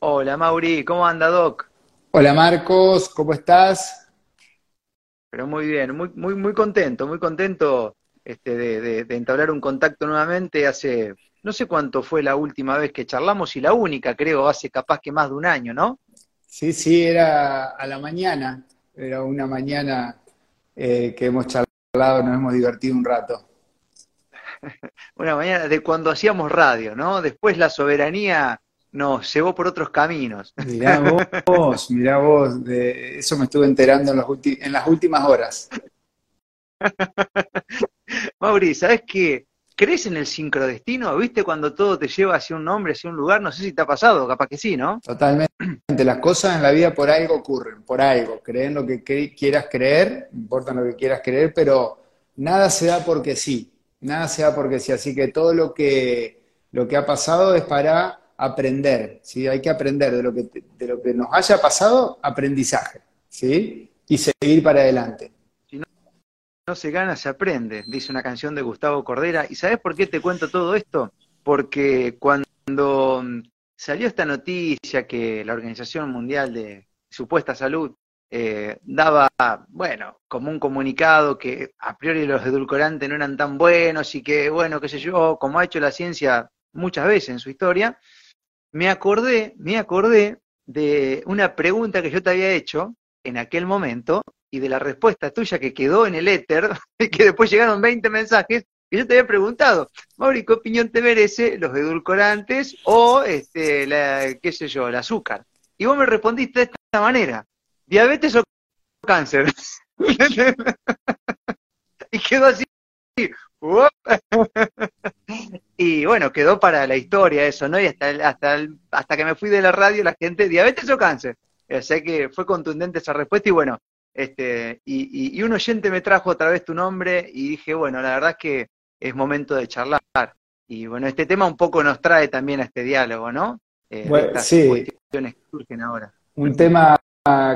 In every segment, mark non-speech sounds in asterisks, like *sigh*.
Hola Mauri, ¿cómo anda Doc? Hola Marcos, ¿cómo estás? Pero muy bien, muy, muy, muy contento, muy contento este, de, de- de entablar un contacto nuevamente. Hace, no sé cuánto fue la última vez que charlamos y la única, creo, hace capaz que más de un año, ¿no? Sí, sí, era a la mañana, era una mañana eh, que hemos charlado, nos hemos divertido un rato. *laughs* Una mañana de cuando hacíamos radio, ¿no? Después la soberanía nos llevó por otros caminos. Mirá vos, *laughs* mirá vos, de eso me estuve enterando en, los ulti- en las últimas horas. *laughs* Mauri, ¿sabes qué? ¿Crees en el sincrodestino? ¿Viste cuando todo te lleva hacia un nombre, hacia un lugar? No sé si te ha pasado, capaz que sí, ¿no? Totalmente, las cosas en la vida por algo ocurren, por algo. Creen lo que cre- quieras creer, importa lo que quieras creer, pero nada se da porque sí, nada se da porque sí. Así que todo lo que, lo que ha pasado es para aprender, ¿sí? Hay que aprender de lo que, de lo que nos haya pasado, aprendizaje, ¿sí? Y seguir para adelante. Si no, no se gana, se aprende, dice una canción de Gustavo Cordera. ¿Y sabes por qué te cuento todo esto? Porque cuando mm, salió esta noticia que la Organización Mundial de Supuesta Salud eh, daba, bueno, como un comunicado que a priori los edulcorantes no eran tan buenos y que, bueno, qué sé yo, como ha hecho la ciencia muchas veces en su historia, me acordé, me acordé de una pregunta que yo te había hecho en aquel momento y de la respuesta tuya que quedó en el éter, *laughs* que después llegaron 20 mensajes, que yo te había preguntado, Mauri, ¿qué opinión te merece los edulcorantes o, este, la, qué sé yo, el azúcar? Y vos me respondiste de esta manera, diabetes o cáncer. *laughs* y quedó así. Y bueno, quedó para la historia eso, ¿no? Y hasta, hasta, hasta que me fui de la radio, la gente, ¿diabetes o cáncer? O sea que fue contundente esa respuesta y bueno, este, y, y- y un oyente me trajo otra vez tu nombre y dije, bueno, la verdad es que es momento de charlar. Y bueno, este tema un poco nos trae también a este diálogo, ¿no? Eh, Bueno, estas sí. cuestiones que surgen ahora. Un tema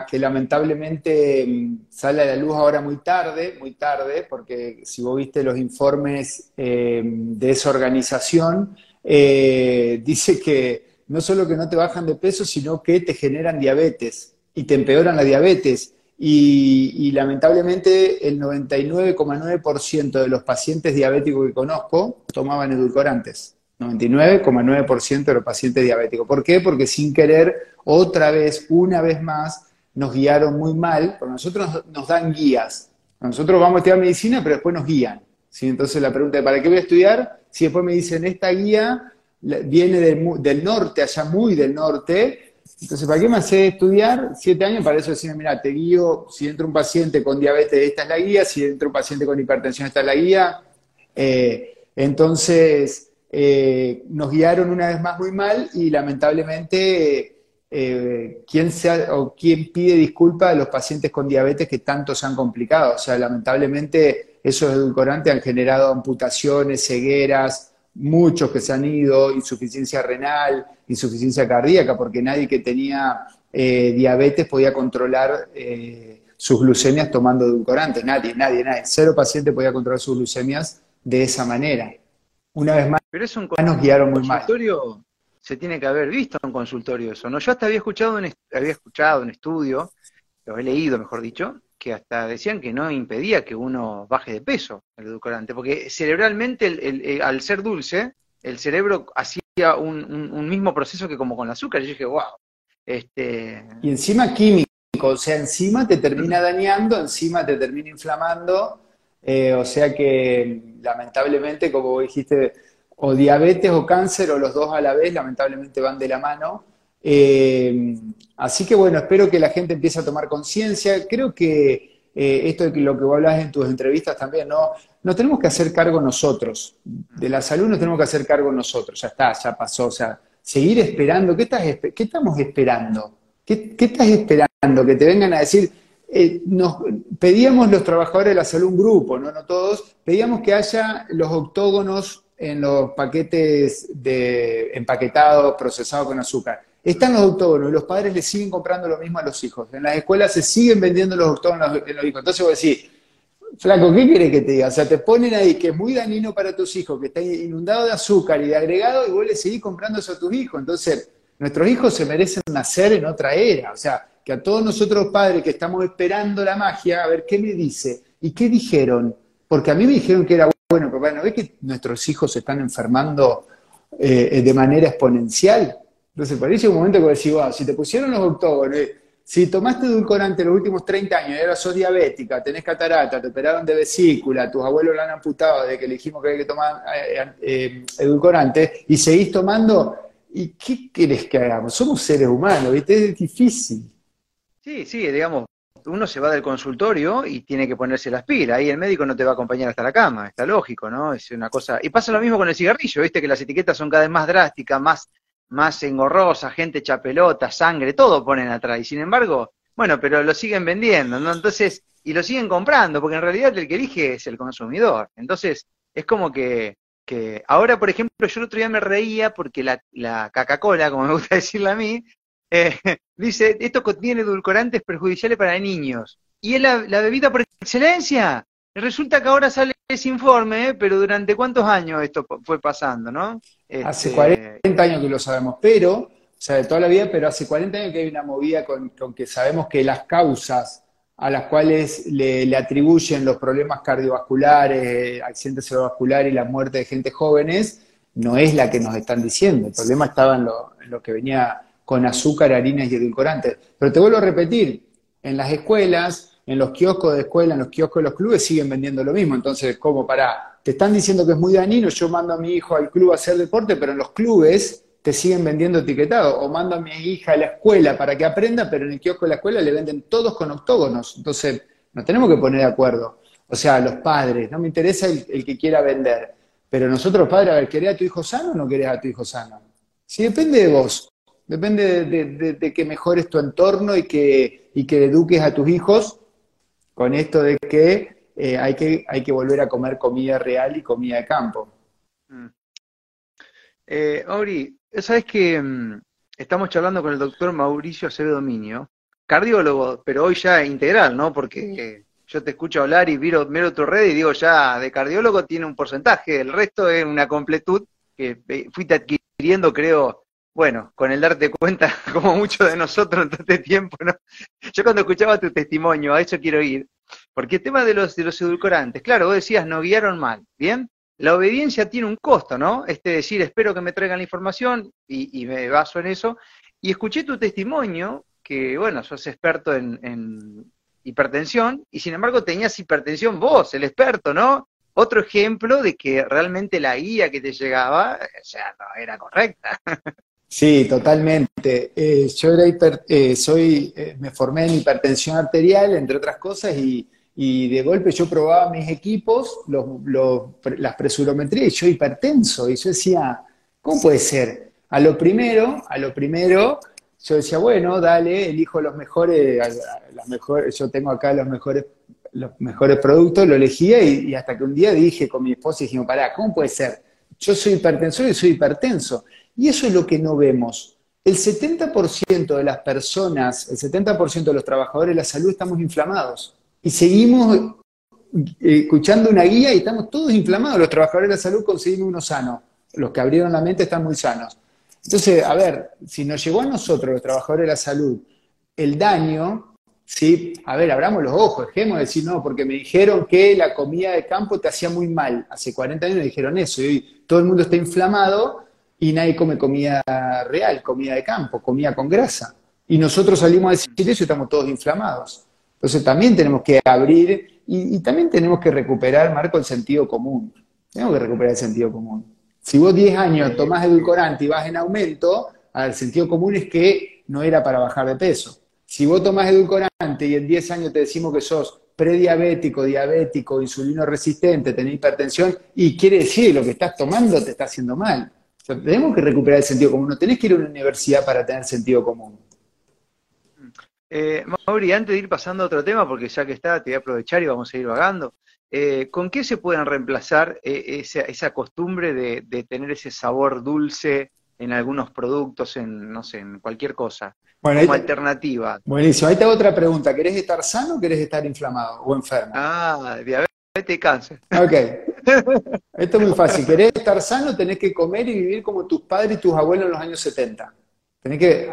que lamentablemente mm, sale a la luz ahora muy tarde, muy tarde, porque si vos viste los informes eh, de esa organización, eh, dice que no solo que no te bajan de peso, sino que te generan diabetes y te empeoran la diabetes. Y, y lamentablemente el 99,9% de los pacientes diabéticos que conozco tomaban edulcorantes. 99,9% de los pacientes diabéticos. ¿Por qué? Porque sin querer, otra vez, una vez más, nos guiaron muy mal, porque nosotros nos, dan guías. Nosotros vamos a estudiar medicina, pero después nos guían. Entonces la pregunta es, ¿para qué voy a estudiar? Si después me dicen, esta guía viene del norte, allá muy del norte, entonces, ¿para qué me hace estudiar siete años? Para eso decirme, mira, te guío, si entra un paciente con diabetes, esta es la guía, si entra un paciente con hipertensión, esta es la guía. Eh, entonces, eh, nos guiaron una vez más muy mal y lamentablemente, eh, ¿quién, se ha- o quién pide disculpas a los pacientes con diabetes que tanto se han complicado? O sea, lamentablemente esos edulcorantes han generado amputaciones, cegueras, muchos que se han ido, insuficiencia renal, insuficiencia cardíaca, porque nadie que tenía eh, diabetes podía controlar eh, sus glucemias tomando edulcorantes. Nadie, nadie, nadie. Cero paciente podía controlar sus glucemias de esa manera. Una vez más Pero es un nos guiaron muy mal. consultorio, se tiene que haber visto en un consultorio eso, ¿no? Yo hasta había escuchado un, est- había escuchado un estudio, lo he leído, mejor dicho, que hasta decían que no impedía que uno baje de peso el edulcorante, porque cerebralmente, el- el- el- al ser dulce, el cerebro hacía un, un- un mismo proceso que como con el azúcar. Y yo dije, wow, este, Y encima químico, o sea, encima te termina dañando, encima te termina inflamando, eh, o sea que lamentablemente, como dijiste, o diabetes o cáncer o los dos a la vez, lamentablemente van de la mano. Eh, así que bueno, espero que la gente empiece a tomar conciencia. Creo que eh, esto de lo que vos hablas en tus entrevistas también, ¿no? Nos tenemos que hacer cargo nosotros. De la salud nos tenemos que hacer cargo nosotros. Ya está, ya pasó. O sea, seguir esperando. ¿Qué, estás, qué estamos esperando? ¿Qué, qué estás esperando? Que te vengan a decir, eh, nos pedíamos los trabajadores de la salud, un grupo, ¿no? no todos, pedíamos que haya los octógonos en los paquetes de empaquetados, procesados con azúcar. Están los octógonos los padres le siguen comprando lo mismo a los hijos. En las escuelas se siguen vendiendo los octógonos en los hijos. Entonces vos decís, flaco, ¿qué querés que te diga? O sea, te ponen ahí que es muy dañino para tus hijos, que está inundado de azúcar y de agregado, y vos le seguís comprando eso a tus hijos. Entonces, Nuestros hijos se merecen nacer en otra era, o sea, que a todos nosotros padres que estamos esperando la magia, a ver qué me dice y qué dijeron, porque a mí me dijeron que era bueno, papá, ¿no ves que nuestros hijos se están enfermando eh, de manera exponencial? Entonces, parece un momento que decís, wow, si te pusieron los octógonos, si tomaste edulcorante los últimos 30 años y ahora sos diabética, tenés catarata, te operaron de vesícula, tus abuelos lo han amputado desde que le dijimos que hay que tomar eh, eh, edulcorante, y seguís tomando, ¿y qué querés que hagamos? Somos seres humanos, ¿viste? Es difícil. Sí, sí, digamos, uno se va del consultorio y tiene que ponerse las pilas. Ahí el médico no te va a acompañar hasta la cama, está lógico, ¿no? Es una cosa. Y pasa lo mismo con el cigarrillo, viste que las etiquetas son cada vez más drásticas, más, más engorrosas, gente echa pelota, sangre, todo ponen atrás. Y sin embargo, bueno, pero lo siguen vendiendo, ¿no? Entonces, y lo siguen comprando, porque en realidad el que elige es el consumidor. Entonces, es como que, que ahora, por ejemplo, yo el otro día me reía porque la, la Coca-Cola, como me gusta *laughs* decirle a mí, eh, *laughs* dice, esto contiene edulcorantes perjudiciales para niños. Y es la, bebida por excelencia. Resulta que ahora sale ese informe, ¿eh? pero ¿durante cuántos años esto fue pasando, no? Hace 40 este, años que lo sabemos, pero, o sea, de toda la vida, pero hace 40 años que hay una movida con, que sabemos que las causas a las cuales le, atribuyen los problemas cardiovasculares, accidentes cerebrovasculares y la muerte de gente jóvenes, no es la que nos están diciendo. El problema estaba en lo, en lo que venía con azúcar, harinas y edulcorantes. Pero te vuelvo a repetir, en las escuelas, en los kioscos de escuela, en los kioscos de los clubes siguen vendiendo lo mismo. Entonces, ¿cómo para? Te están diciendo que es muy dañino, yo mando a mi hijo al club a hacer deporte, pero en los clubes te siguen vendiendo etiquetado. O mando a mi hija a la escuela para que aprenda, pero en el kiosco de la escuela le venden todos con octógonos. Entonces, nos tenemos que poner de acuerdo. O sea, los padres, no me interesa el, que quiera vender. Pero nosotros, padres, a ver, ¿querés a tu hijo sano o no querés a tu hijo sano? Si depende de vos. Depende de, que mejores tu entorno y que, y que eduques a tus hijos con esto de que, eh, hay que hay que volver a comer comida real y comida de campo. Mm. Eh, Auri, sabes que mm, estamos charlando con el doctor Mauricio Acevedo Dominio, cardiólogo, pero hoy ya integral, ¿no? Porque yo te escucho hablar y miro, miro tu red y digo ya, de cardiólogo tiene un porcentaje, el resto es una completud que eh, fuiste adquiriendo, creo, bueno, con el darte cuenta, *laughs* como muchos de nosotros en todo este tiempo, ¿no? Yo cuando escuchaba tu testimonio, a eso quiero ir, porque el tema de los, de los edulcorantes, claro, vos decías, no guiaron mal, ¿bien? La obediencia tiene un costo, ¿no? Este decir, espero que me traigan la información y, me baso en eso. Y escuché tu testimonio, que, bueno, sos experto en, en hipertensión, y sin embargo tenías hipertensión vos, el experto, ¿no? Otro ejemplo de que realmente la guía que te llegaba, o sea, no era correcta. *laughs* Sí, totalmente. Eh, yo era eh, soy, eh, me formé en hipertensión arterial, entre otras cosas, y, de golpe yo probaba mis equipos, las presurometrías, y yo hipertenso, y yo decía, ¿cómo puede ser? A lo primero, a lo primero, yo decía, bueno, dale, elijo los mejores, las mejores yo tengo acá los mejores, los mejores productos, lo elegía, y, hasta que un día dije con mi esposa, dijimos, pará, ¿cómo puede ser? Yo soy hipertenso y soy hipertenso y eso es lo que no vemos. El 70% de las personas, el 70% de los trabajadores de la salud estamos inflamados. Y seguimos eh, escuchando una guía y estamos todos inflamados. Los trabajadores de la salud conseguimos uno sano. Los que abrieron la mente están muy sanos. Entonces, a ver, si nos llegó a nosotros, los trabajadores de la salud, el daño, ¿sí? A ver, abramos los ojos, dejemos de decir, no, porque me dijeron que la comida de campo te hacía muy mal. Hace 40 años me dijeron eso y hoy todo el mundo está inflamado y nadie come comida real, comida de campo, comida con grasa. Y nosotros salimos a decir eso y estamos todos inflamados. Entonces también tenemos que abrir y, también tenemos que recuperar, Marco, el sentido común. Tenemos que recuperar el sentido común. Si vos 10 años tomás edulcorante y vas en aumento, el sentido común es que no era para bajar de peso. Si vos tomás edulcorante y en 10 años te decimos que sos prediabético, diabético, insulino resistente, tenés hipertensión, y quiere decir que lo que estás tomando te está haciendo mal tenemos que recuperar el sentido común, no tenés que ir a una universidad para tener sentido común. Eh, Mauri, antes de ir pasando a otro tema, porque ya que está, te voy a aprovechar y vamos a ir vagando, eh, ¿con qué se pueden reemplazar eh, esa, costumbre de, tener ese sabor dulce en algunos productos, en, no sé, en cualquier cosa, como alternativa? Buenísimo, ahí te hago otra pregunta, ¿querés estar sano o querés estar inflamado o enfermo? Ah, diabetes y cáncer. Ok, esto es muy fácil. ¿Querés estar sano? Tenés que comer y vivir como tus padres y tus abuelos en los años 70. Tenés que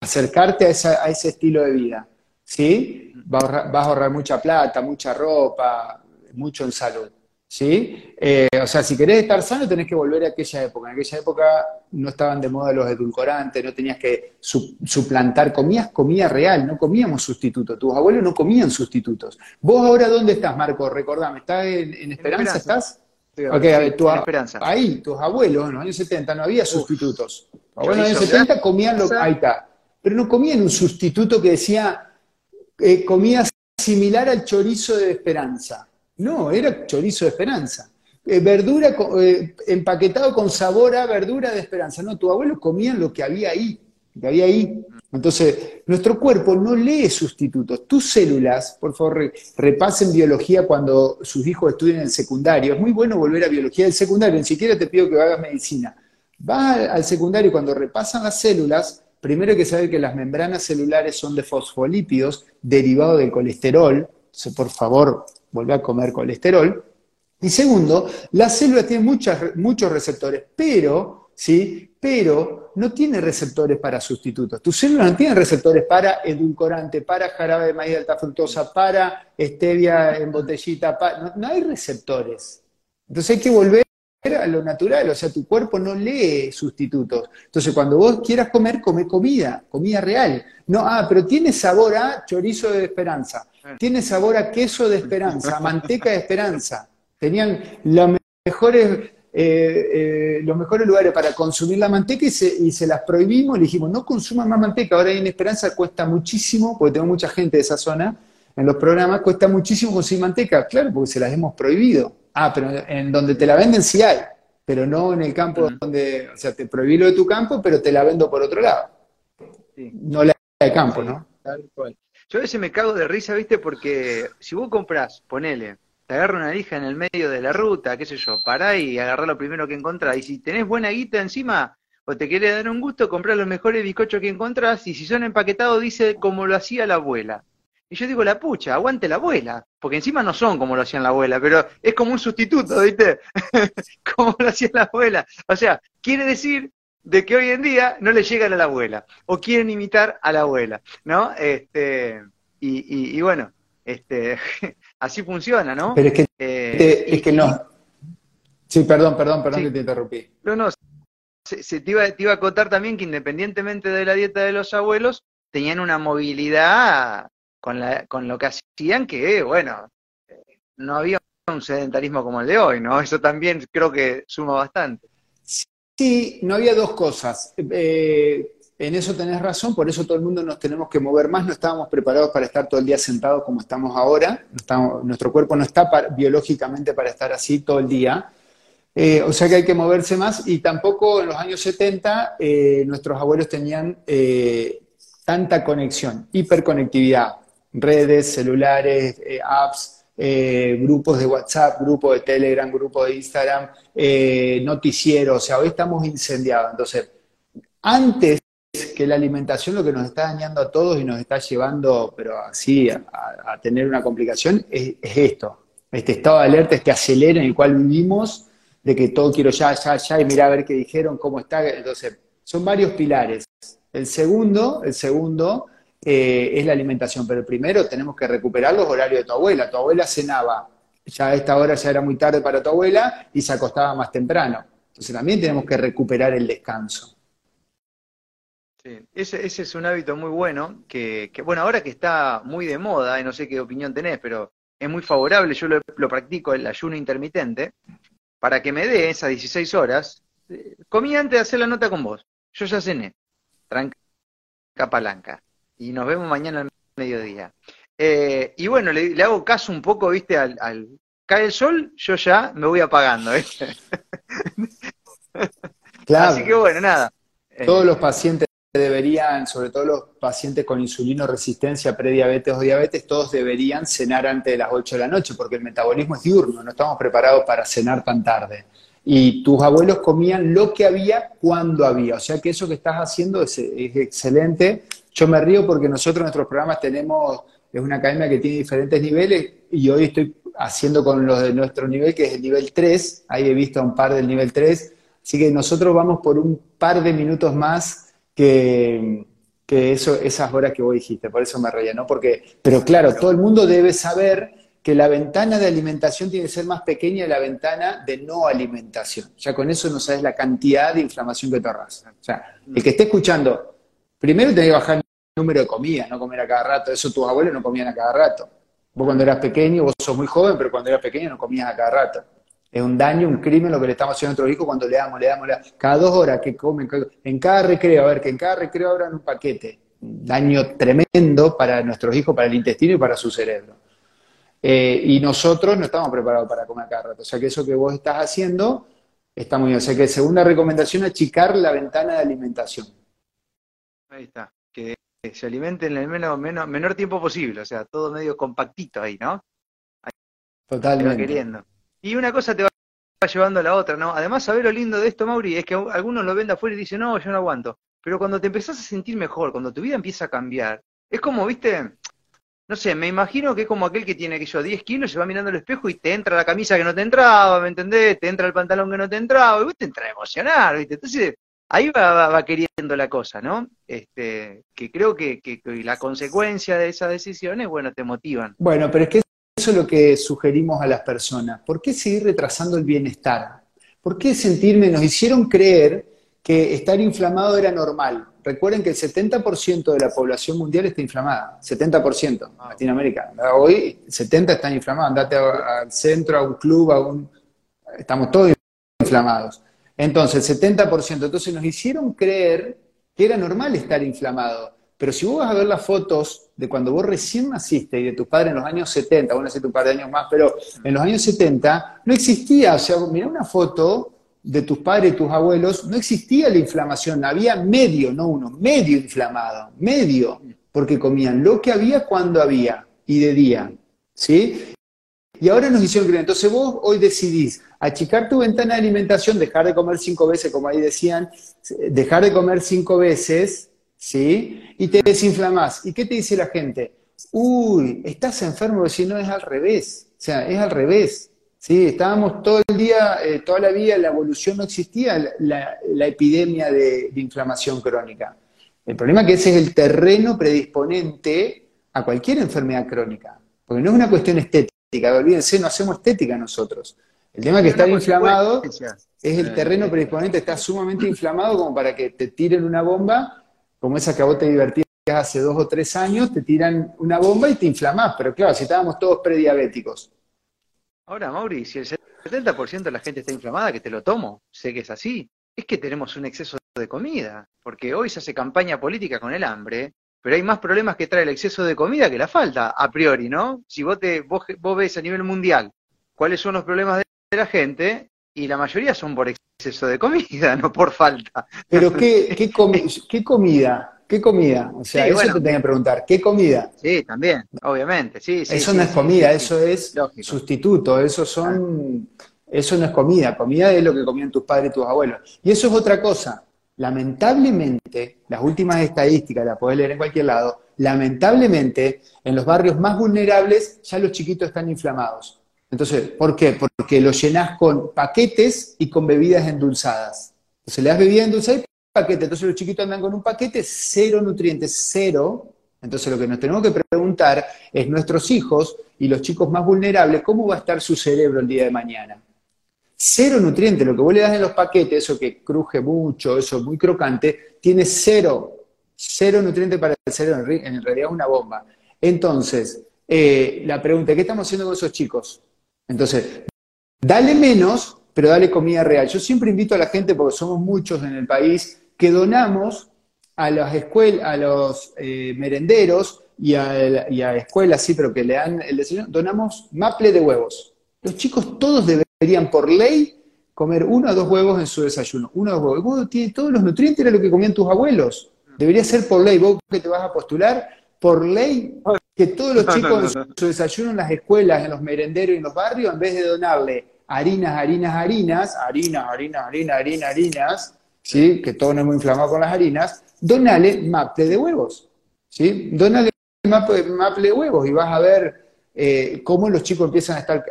acercarte a, ese estilo de vida, ¿sí? Vas a, ahorrar, mucha plata, mucha ropa, mucho en salud, ¿sí? Eh, o sea, si querés estar sano tenés que volver a aquella época. En aquella época no estaban de moda los edulcorantes, no tenías que suplantar, comías comida real, no comíamos sustitutos. Tus abuelos no comían sustitutos. ¿Vos ahora dónde estás, Marco? Recordame, ¿estás en, Esperanza? ¿Estás? Ok, a ver, tu, ahí, tus abuelos en los años 70 no había sustitutos. Tus abuelos en los años 70 comían lo que... Ahí está pero no comían un sustituto que decía eh, comida similar al chorizo de esperanza. No, era chorizo de esperanza. Eh, verdura eh, empaquetado con sabor a verdura de esperanza. No, tu abuelo comían lo que había ahí, que había ahí. Entonces, nuestro cuerpo no lee sustitutos. Tus células, por favor, repasen biología cuando sus hijos estudien en el secundario. Es muy bueno volver a biología del secundario, ni siquiera te pido que hagas medicina. Va al secundario y cuando repasan las células, Primero hay que saber que las membranas celulares son de fosfolípidos derivados del colesterol. Entonces, por favor, vuelve a comer colesterol. Y segundo, las células tienen muchos receptores, pero, ¿sí? Pero no tiene receptores para sustitutos. Tus células no tienen receptores para edulcorante, para jarabe de maíz de alta fructosa, para stevia en botellita, no, no hay receptores. Entonces hay que volver a lo natural, o sea, tu cuerpo no lee sustitutos. Entonces, cuando vos quieras comer, come comida, comida real. No, ah, pero tiene sabor a chorizo de esperanza, tiene sabor a queso de esperanza, manteca de esperanza. Tenían los mejores, eh, eh, los mejores lugares para consumir la manteca y se, las prohibimos, le dijimos, no consuman más manteca, ahora en Esperanza cuesta muchísimo, porque tengo mucha gente de esa zona, en los programas cuesta muchísimo consumir manteca, claro, porque se las hemos prohibido. Ah, pero en donde te la venden sí hay, pero no en el campo donde, o sea, te prohibí lo de tu campo, pero te la vendo por otro lado. No la de campo, ¿no? Yo a veces me cago de risa, ¿viste? Porque si vos compras, ponele, te agarra una lija en el medio de la ruta, qué sé yo, pará y agarrá lo primero que encontrás. Y si tenés buena guita encima, o te querés dar un gusto, comprá los mejores bizcochos que encontrás, y si son empaquetados, dice como lo hacía la abuela. Y yo digo, la pucha, aguante la abuela. Porque encima no son como lo hacían la abuela, pero es como un sustituto, ¿viste? *laughs* como lo hacía la abuela. O sea, quiere decir de que hoy en día no le llegan a la abuela. O quieren imitar a la abuela, ¿no? Este, y, bueno, este, *laughs* así funciona, ¿no? Pero es que, eh, es que no. Sí, perdón, perdón, perdón que te interrumpí. No, no. Se, te, iba, te iba a contar también que independientemente de la dieta de los abuelos, tenían una movilidad con, la, con lo que hacían, que, bueno, no había un sedentarismo como el de hoy, ¿no? Eso también creo que suma bastante. Sí, no había dos cosas. Eh, en eso tenés razón, por eso todo el mundo nos tenemos que mover más, no estábamos preparados para estar todo el día sentados como estamos ahora, nuestro cuerpo no está biológicamente para estar así todo el día, eh, o sea que hay que moverse más. Y tampoco en los años 70 eh, nuestros abuelos tenían tanta conexión, hiperconectividad. Redes, celulares, apps, eh, grupos de WhatsApp, grupos de Telegram, grupos de Instagram, eh, noticieros, o sea, hoy estamos incendiados. Entonces, antes que la alimentación lo que nos está dañando a todos y nos está llevando, pero así, a, tener una complicación, es, esto, este estado de alerta, este acelera en el cual vivimos, de que todo quiero ya, ya, ya, y mira a ver qué dijeron, cómo está. Entonces, son varios pilares. El segundo, el segundo eh, es la alimentación. Pero primero tenemos que recuperar los horarios de tu abuela. Tu abuela cenaba, ya a esta hora ya era muy tarde para tu abuela y se acostaba más temprano. Entonces también tenemos que recuperar el descanso. Sí, ese, es un hábito muy bueno, que, bueno, ahora que está muy de moda, y no sé qué opinión tenés, pero es muy favorable, yo lo, practico, el ayuno intermitente, para que me dé esas 16 horas. Eh, comí antes de hacer la nota con vos, yo ya cené, tranca palanca y nos vemos mañana al mediodía. Eh, y bueno, le, hago caso un poco, viste, al, cae el sol, yo ya me voy apagando, ¿viste? *laughs* Claro. Así que bueno, nada. Todos los pacientes deberían, sobre todo los pacientes con insulino resistencia, prediabetes o diabetes, todos deberían cenar antes de las 8 de la noche, porque el metabolismo es diurno, no estamos preparados para cenar tan tarde. Y tus abuelos comían lo que había cuando había. O sea que eso que estás haciendo es excelente yo me río porque nosotros nuestros programas tenemos, es una academia que tiene diferentes niveles y hoy estoy haciendo con los de nuestro nivel, que es el nivel 3, ahí he visto un par del nivel 3, así que nosotros vamos por un par de minutos más que, que eso, esas horas que vos dijiste, por eso me reía, ¿no? Porque, pero claro, todo el mundo debe saber que la ventana de alimentación tiene que ser más pequeña que la ventana de no alimentación. Ya con eso no sabes la cantidad de inflamación que te ahorras. O sea, el que esté escuchando, primero tenés que bajar el número de comidas, no comer a cada rato. Eso tus abuelos no comían a cada rato. Vos cuando eras pequeño, vos sos muy joven, pero cuando eras pequeño no comías a cada rato. Es un daño, un crimen lo que le estamos haciendo a nuestros hijos cuando le damos, le damos, le damos. Cada dos horas que comen, en cada recreo, a ver, que en cada recreo abran un paquete. Daño tremendo para nuestros hijos, para el intestino y para su cerebro. Eh, y nosotros no estamos preparados para comer cada rato. O sea que eso que vos estás haciendo está muy bien. O sea que segunda recomendación, achicar la ventana de alimentación. Ahí está. Que se alimenten en el menos, menor tiempo posible. O sea, todo medio compactito ahí, ¿no? Totalmente. queriendo. Y una cosa te va llevando a la otra, ¿no? Además, saber lo lindo de esto, Mauri, es que algunos lo ven de afuera y dicen, no, yo no aguanto. Pero cuando te empezás a sentir mejor, cuando tu vida empieza a cambiar, es como, viste, no sé, me imagino que es como aquel que tiene que yo 10 kilos, se va mirando al espejo y te entra la camisa que no te entraba, ¿me entendés? Te entra el pantalón que no te entraba, y vos te entra a emocionar, ¿viste? Entonces, ahí va, queriendo la cosa, ¿no? Este, que creo que, la consecuencia de esas decisiones, bueno, te motivan. Bueno, pero es que eso es lo que sugerimos a las personas. ¿Por qué seguir retrasando el bienestar? ¿Por qué sentirme, nos hicieron creer que estar inflamado era normal? recuerden que el 70% de la población mundial está inflamada, 70% en ah. Latinoamérica. Hoy 70 están inflamados, andate al centro, a un club, a un... estamos todos inflamados. Entonces, el 70%. Entonces nos hicieron creer que era normal estar inflamado. Pero si vos vas a ver las fotos de cuando vos recién naciste y de tus padres en los años 70, bueno, hace un par de años más, pero en los años 70 no existía, o sea, mira una foto de tus padres y tus abuelos, no existía la inflamación, había medio, no uno, medio inflamado, medio, porque comían lo que había cuando había y de día, ¿sí? Y ahora nos hicieron creer, entonces vos hoy decidís achicar tu ventana de alimentación, dejar de comer cinco veces, como ahí decían, dejar de comer cinco veces, ¿sí? Y te desinflamás. ¿Y qué te dice la gente? Uy, estás enfermo, si no es al revés, o sea, es al revés. Sí, estábamos todo el día, eh, toda la vida, la evolución no existía la, epidemia de, inflamación crónica. El problema es que ese es el terreno predisponente a cualquier enfermedad crónica, porque no es una cuestión estética, olvídense, no hacemos estética nosotros. El tema es que estar inflamado es el eh, terreno predisponente, está sumamente inflamado como para que te tiren una bomba, como esa que a vos te divertías hace dos o tres años, te tiran una bomba y te inflamás, pero claro, si estábamos todos prediabéticos. Ahora, Mauri, si el 70% de la gente está inflamada, que te lo tomo, sé que es así, es que tenemos un exceso de comida, porque hoy se hace campaña política con el hambre, pero hay más problemas que trae el exceso de comida que la falta, a priori, ¿no? Si vos, te, vos, ves a nivel mundial cuáles son los problemas de la gente, y la mayoría son por exceso de comida, *laughs* no por falta. Pero ¿qué, qué, *laughs* qué comida? ¿Qué comida? O sea, eso te tenía que preguntar. ¿Qué comida? Sí, también, obviamente. Sí, eso no es comida, eso es sustituto, eso son, eso no es comida. Comida es lo que comían tus padres y tus abuelos. Y eso es otra cosa. Lamentablemente, las últimas estadísticas, las podés leer en cualquier lado, lamentablemente, en los barrios más vulnerables ya los chiquitos están inflamados. Entonces, ¿por qué? Porque los llenás con paquetes y con bebidas endulzadas. Entonces le das bebida endulzada paquete, entonces los chiquitos andan con un paquete, cero nutrientes, cero. Entonces lo que nos tenemos que preguntar es nuestros hijos y los chicos más vulnerables, ¿cómo va a estar su cerebro el día de mañana? Cero nutrientes, lo que vos le das en los paquetes, eso que cruje mucho, eso muy crocante, tiene cero, cero nutrientes para el cerebro, en realidad una bomba. Entonces, eh, la pregunta, ¿qué estamos haciendo con esos chicos? Entonces, dale menos, pero dale comida real. Yo siempre invito a la gente, porque somos muchos en el país, que donamos a las escuelas, a los eh, merenderos y a, escuelas, sí, pero que le dan el desayuno, donamos maple de huevos. Los chicos todos deberían por ley comer uno o dos huevos en su desayuno. Uno o dos huevos. El huevo tiene todos los nutrientes, era lo que comían tus abuelos. Debería ser por ley. Vos que te vas a postular, por ley, que todos los chicos en su desayuno en las escuelas, en los merenderos y en los barrios, en vez de donarle harinas, harinas, harinas, harinas, harinas, harinas, harinas, harinas, ¿sí? que todo no es muy inflamado con las harinas, donale maple de huevos. ¿sí? Donale maple, maple de huevos y vas a ver eh, cómo los chicos empiezan a estar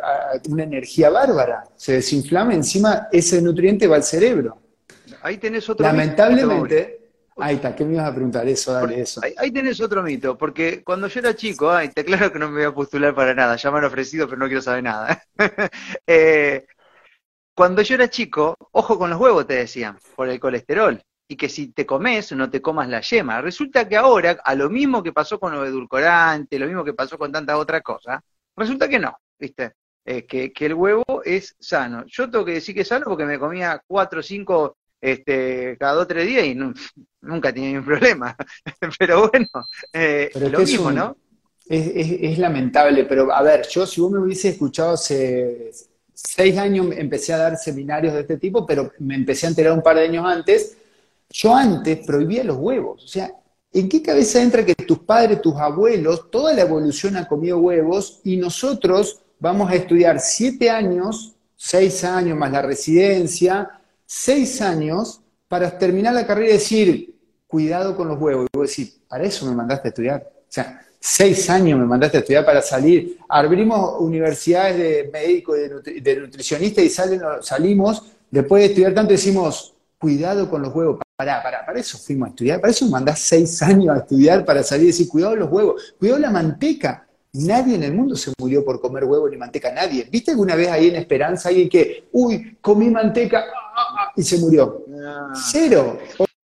una energía bárbara. Se desinflama, encima ese nutriente va al cerebro. Ahí tenés otro. Lamentablemente, Ahí está, ¿qué me ibas a preguntar? Eso, dale, eso. Ahí, tenés otro mito, porque cuando yo era chico, ay, te aclaro que no me voy a postular para nada, ya me han ofrecido, pero no quiero saber nada. *laughs* Eh, cuando yo era chico, ojo con los huevos, te decían, por el colesterol, y que si te comes, no te comas la yema. Resulta que ahora, a lo mismo que pasó con los edulcorantes, lo mismo que pasó con tantas otras cosas, resulta que no, ¿viste? Eh, que, que, el huevo es sano. Yo tengo que decir que es sano porque me comía cuatro o cinco este, cada dos o tres días y nunca tenía ningún problema. *laughs* pero bueno, eh, lo mismo, ¿no? Es, lamentable, pero a ver, yo si vos me hubiese escuchado hace seis años, empecé a dar seminarios de este tipo, pero me empecé a enterar un par de años antes, yo antes prohibía los huevos. O sea, ¿en qué cabeza entra que tus padres, tus abuelos, toda la evolución ha comido huevos y nosotros vamos a estudiar siete años, seis años más la residencia, seis años para terminar la carrera y decir, cuidado con los huevos. Y vos decís, para eso me mandaste a estudiar. O sea, seis años me mandaste a estudiar para salir. Abrimos universidades de médicos y de, nutricionistas y salimos, después de estudiar tanto, decimos, cuidado con los huevos. Para, para, para eso fuimos a estudiar, para eso mandás seis años a estudiar para salir y decir, cuidado los huevos, cuidado la manteca. Nadie en el mundo se murió por comer huevo ni manteca, nadie. ¿Viste alguna vez ahí en Esperanza alguien que, uy, comí manteca ah, ah", y se murió? Cero.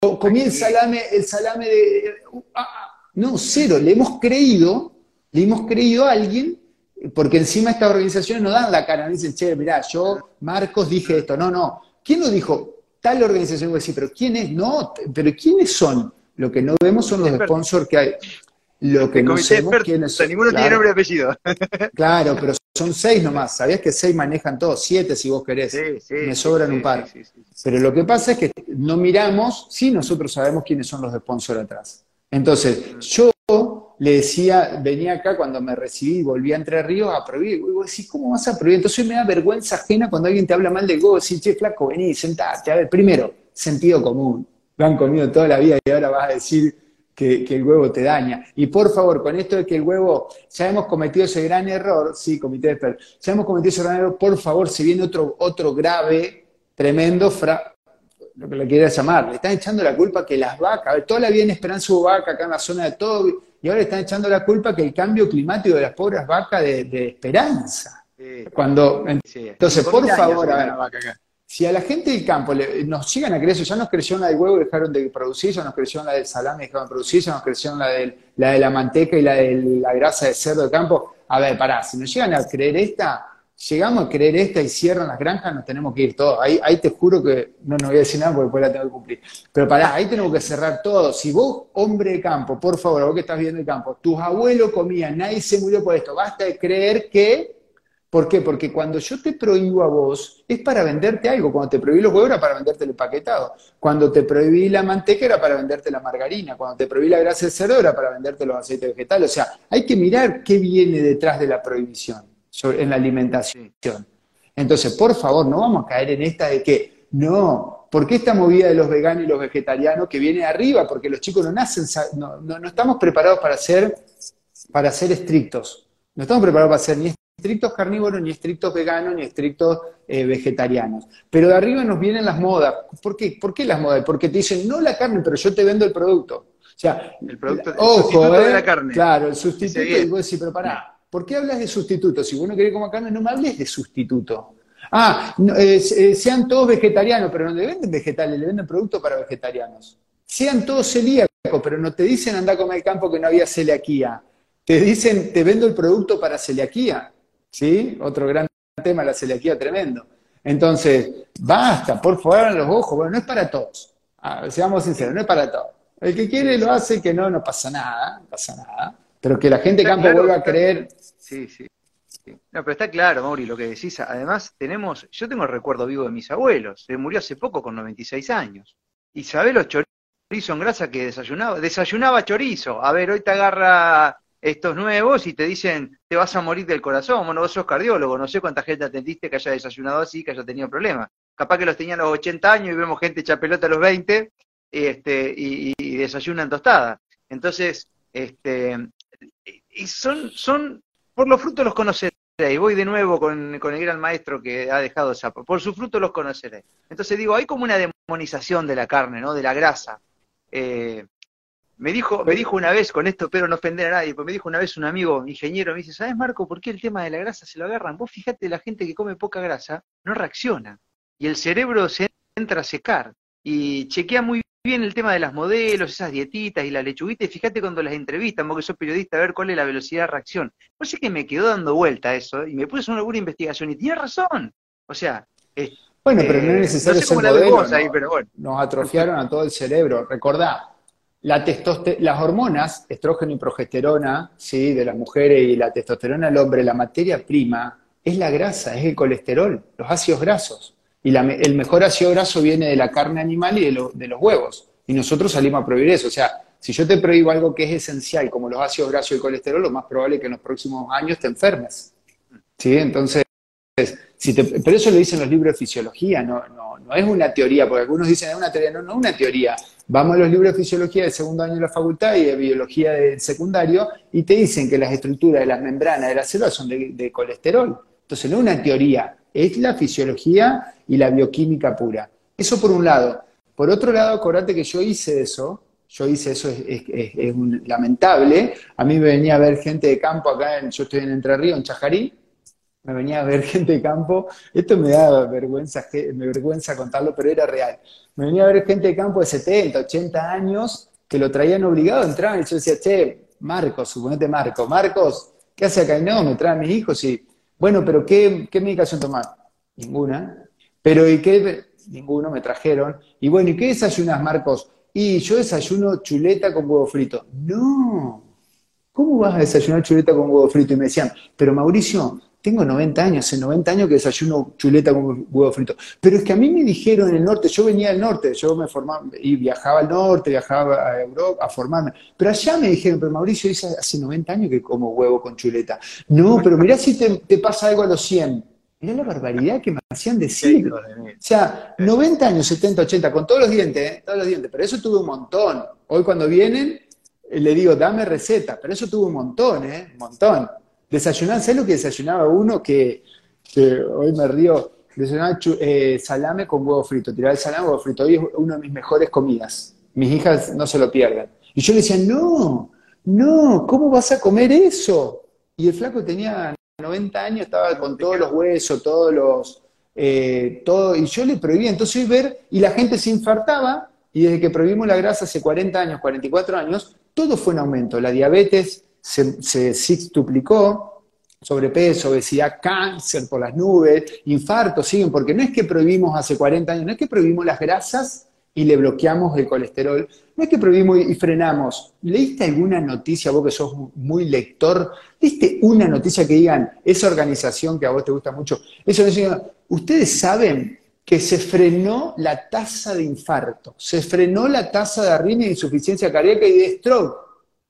O, comí el salame, el salame de... Uh, ah, no, cero. Le hemos creído, le hemos creído a alguien, porque encima estas organizaciones no dan la cara, dicen, che, mirá, yo, Marcos, dije esto. No, no. ¿Quién lo dijo? Tal organización, voy a decir, pero ¿quién es? No, pero ¿quiénes son? Lo que no vemos son los sponsors que hay. Lo que no sabemos quiénes son. Ninguno tiene nombre y apellido. *laughs* claro, pero son seis nomás. ¿Sabías que seis manejan todos? Siete si vos querés. Me sobran un par. Pero lo que pasa es que no miramos, sí nosotros sabemos quiénes son los sponsors atrás. Entonces, yo le decía, venía acá cuando me recibí, volví a Entre Ríos a prohibir. Y vos decís, ¿cómo vas a prohibir? Entonces me da vergüenza ajena cuando alguien te habla mal de Go, decir, che, flaco, vení, sentate. A ver, primero, sentido común. Lo han comido toda la vida y ahora vas a decir que, el huevo te daña. Y por favor, con esto de que el huevo, ya hemos cometido ese gran error, sí, comité de expertos, ya hemos cometido ese gran error, por favor, si viene otro, otro grave, tremendo, fra, lo que le quieras llamar, le están echando la culpa que las vacas, a ver, toda la vida en Esperanza hubo vaca acá en la zona de todo, y ahora están echando la culpa que el cambio climático de las pobres vacas de, Esperanza. Cuando, entonces, por favor, a ver, si a la gente del campo nos llegan a creer eso, ya nos crecieron la del huevo y dejaron de producir, ya nos crecieron la del salame y dejaron de producir, ya nos crecieron la, la de la manteca y la de la grasa de cerdo del campo. A ver, pará, si nos llegan a creer esta, llegamos a creer esta y cierran las granjas, nos tenemos que ir todos. Ahí, te juro que no nos voy a decir nada porque después la tengo que cumplir. Pero pará, ahí tenemos que cerrar todo. Si vos, hombre de campo, por favor, vos que estás viendo el campo, tus abuelos comían, nadie se murió por esto, basta de creer que ¿Por qué? Porque cuando yo te prohíbo a vos, es para venderte algo. Cuando te prohibí los huevos era para venderte el empaquetado. Cuando te prohibí la manteca era para venderte la margarina. Cuando te prohibí la grasa de cerdo era para venderte los aceites vegetales. O sea, hay que mirar qué viene detrás de la prohibición en la alimentación. Entonces, por favor, no vamos a caer en esta de que, no, ¿por qué esta movida de los veganos y los vegetarianos que viene arriba? Porque los chicos no nacen, no, no, estamos preparados para ser, para ser estrictos. No estamos preparados para ser ni estrictos carnívoros, ni estrictos veganos, ni estrictos eh, vegetarianos. Pero de arriba nos vienen las modas. ¿Por qué? ¿Por qué las modas? Porque te dicen, no la carne, pero yo te vendo el producto. O sea, el producto, sustituto de la eh, carne. Claro, el sustituto. Y vos decís, pero pará, ¿por qué hablas de sustituto? Si vos no querés comer carne, no me hables de sustituto. Ah, eh, sean todos vegetarianos, pero no le venden vegetales, le venden productos para vegetarianos. Sean todos celíacos, pero no te dicen anda a comer el campo que no había celiaquía. Te dicen, te vendo el producto para celiaquía. ¿sí? Otro gran tema, la celiaquía tremendo. Entonces, basta, por favor, los ojos. Bueno, no es para todos. Ah, seamos sinceros, no es para todos. El que quiere lo hace, que no, no pasa nada, no pasa nada. Pero que la gente de campo vuelva a creer. Sí, sí. No, pero está claro, Mauri, lo que decís. Además, tenemos, yo tengo el recuerdo vivo de mis abuelos. Se murió hace poco con 96 años. Y sabés los chorizos en grasa que desayunaba. Desayunaba chorizo. A ver, hoy te agarra estos nuevos y te dicen, te vas a morir del corazón. Bueno, vos sos cardiólogo, no sé cuánta gente atendiste que haya desayunado así, que haya tenido problemas. Capaz que los tenían a los 80 años y vemos gente hecha pelota a los 20 este, y, desayunan tostada. Entonces, este, y son, son, por los frutos los conoceré. Y voy de nuevo con, con el gran maestro que ha dejado Sapo. Por sus frutos los conoceré. Entonces digo, hay como una demonización de la carne, ¿no? De la grasa. Eh, me dijo, me dijo una vez, con esto pero no ofender a nadie, pero me dijo una vez un amigo ingeniero, me dice, ¿sabes Marco por qué el tema de la grasa se lo agarran? Vos fíjate, la gente que come poca grasa no reacciona y el cerebro se entra a secar y chequea muy bien el tema de las modelos, esas dietitas y la lechuguita, y fíjate cuando las entrevistan, vos que sos periodista, a ver cuál es la velocidad de reacción. Pues es que me quedó dando vuelta eso, y me puse una buena investigación, y tiene razón. O sea, bueno, pero no es necesario ser modelo, Nos atrofiaron a todo el cerebro. Recordá, la las hormonas, estrógeno y progesterona, sí, de las mujeres y la testosterona del hombre, la materia prima es la grasa, es el colesterol, los ácidos grasos. Y el mejor ácido graso viene de la carne animal y de, los huevos. Y nosotros salimos a prohibir eso. O sea, si yo te prohíbo algo que es esencial, como los ácidos grasos y el colesterol, lo más probable es que en los próximos años te enfermes. ¿Sí? Entonces, pero eso lo dicen los libros de fisiología, no, no, no es una teoría, porque algunos dicen es una teoría, no, no es una teoría. Vamos a los libros de fisiología del segundo año de la facultad y de biología del secundario y te dicen que las estructuras de las membranas de las células son de colesterol. Entonces no es una teoría, es la fisiología y la bioquímica pura. Eso por un lado. Por otro lado, acordate que yo hice eso, yo hice eso, es, lamentable. A mí me venía a ver gente de campo acá, en, yo estoy en Entre Ríos, en Chajarí, me venía a ver *laughs* gente de campo, esto me da vergüenza, me vergüenza contarlo, pero era real. Me venía a ver gente de campo de 70, 80 años que lo traían obligado a entrar y yo decía, che, Marcos, suponete Marcos, Marcos, ¿qué hace acá? Y no, me traen mis hijos y, bueno, pero ¿qué, qué medicación tomar? Ninguna. Pero ¿y qué? Ninguno, me trajeron. Y bueno, ¿y qué desayunas, Marcos? Y yo desayuno chuleta con huevo frito. No, ¿cómo vas a desayunar chuleta con huevo frito? Y me decían, pero Mauricio, tengo 90 años, hace 90 años que desayuno chuleta con huevo frito. Pero es que a mí me dijeron en el norte, yo venía del norte, yo me formaba y viajaba al norte, viajaba a Europa a formarme. Pero allá me dijeron, pero Mauricio dice hace 90 años que como huevo con chuleta. No, pero mirá si te, pasa algo a los 100. Mirá la barbaridad que me hacían decir. O sea, 90 años, 70, 80, con todos los dientes, ¿eh? todos los dientes. Pero eso tuve un montón. Hoy cuando vienen, eh, le digo, dame receta. Pero eso tuve un montón, ¿eh? Un montón. Desayunar, ¿sabes lo que desayunaba uno? Que, hoy me río, desayunaba eh, salame con huevo frito, tirar el salame con huevo frito. Hoy es una de mis mejores comidas. Mis hijas no se lo pierdan. Y yo le decía, no, no, ¿cómo vas a comer eso? Y el flaco tenía 90 años, estaba con todos los huesos, todos los... Eh, todo, y yo le prohibía, entonces hoy ver, y la gente se infartaba, y desde que prohibimos la grasa hace 40 años, 44 años, todo fue en aumento. La diabetes, se, se sextuplicó, sobrepeso, obesidad, cáncer por las nubes, infartos, siguen, porque no es que prohibimos hace 40 años, no es que prohibimos las grasas y le bloqueamos el colesterol, no es que prohibimos y frenamos. ¿Leíste alguna noticia, vos que sos muy lector, ¿leíste una noticia que digan, esa organización que a vos te gusta mucho, eso ustedes saben que se frenó la tasa de infarto, se frenó la tasa de arritmia de insuficiencia cardíaca y de stroke.